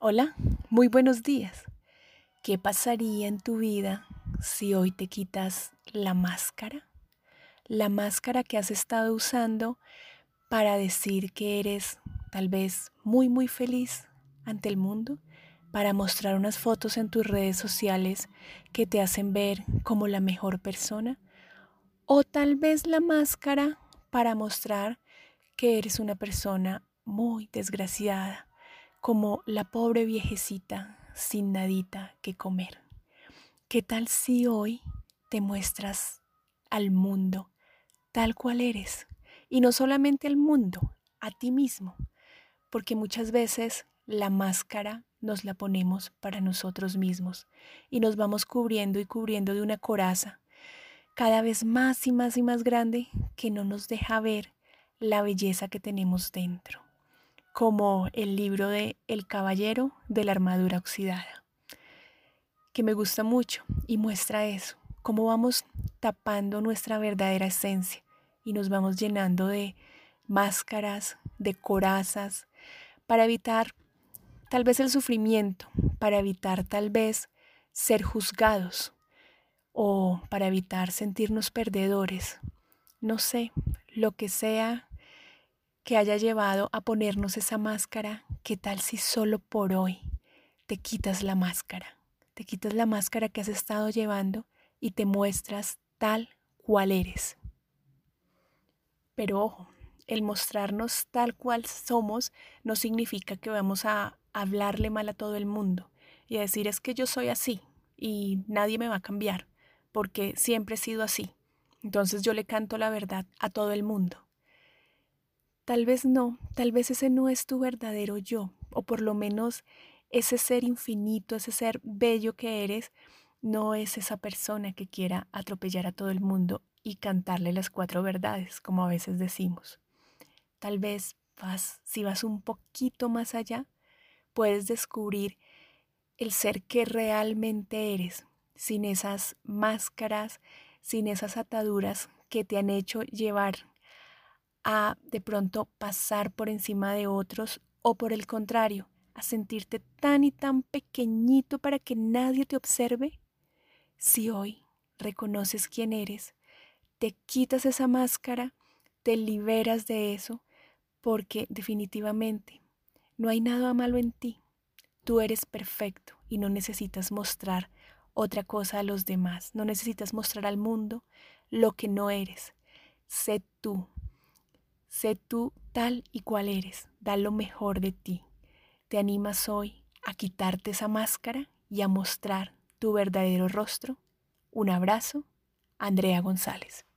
Hola, muy buenos días. ¿Qué pasaría en tu vida si hoy te quitas la máscara? La máscara que has estado usando para decir que eres tal vez muy muy feliz ante el mundo, para mostrar unas fotos en tus redes sociales que te hacen ver como la mejor persona, o tal vez la máscara para mostrar que eres una persona muy desgraciada como la pobre viejecita sin nadita que comer. ¿Qué tal si hoy te muestras al mundo tal cual eres? Y no solamente al mundo, a ti mismo, porque muchas veces la máscara nos la ponemos para nosotros mismos y nos vamos cubriendo y cubriendo de una coraza cada vez más y más y más grande que no nos deja ver la belleza que tenemos dentro como el libro de El Caballero de la Armadura Oxidada, que me gusta mucho y muestra eso, cómo vamos tapando nuestra verdadera esencia y nos vamos llenando de máscaras, de corazas, para evitar tal vez el sufrimiento, para evitar tal vez ser juzgados o para evitar sentirnos perdedores. No sé, lo que sea que haya llevado a ponernos esa máscara, ¿qué tal si solo por hoy te quitas la máscara? Te quitas la máscara que has estado llevando y te muestras tal cual eres. Pero ojo, el mostrarnos tal cual somos no significa que vamos a hablarle mal a todo el mundo y a decir es que yo soy así y nadie me va a cambiar porque siempre he sido así. Entonces yo le canto la verdad a todo el mundo. Tal vez no, tal vez ese no es tu verdadero yo, o por lo menos ese ser infinito, ese ser bello que eres, no es esa persona que quiera atropellar a todo el mundo y cantarle las cuatro verdades, como a veces decimos. Tal vez vas, si vas un poquito más allá, puedes descubrir el ser que realmente eres, sin esas máscaras, sin esas ataduras que te han hecho llevar a de pronto pasar por encima de otros o por el contrario, a sentirte tan y tan pequeñito para que nadie te observe? Si hoy reconoces quién eres, te quitas esa máscara, te liberas de eso, porque definitivamente no hay nada malo en ti. Tú eres perfecto y no necesitas mostrar otra cosa a los demás, no necesitas mostrar al mundo lo que no eres. Sé tú, Sé tú tal y cual eres, da lo mejor de ti. ¿Te animas hoy a quitarte esa máscara y a mostrar tu verdadero rostro? Un abrazo, Andrea González.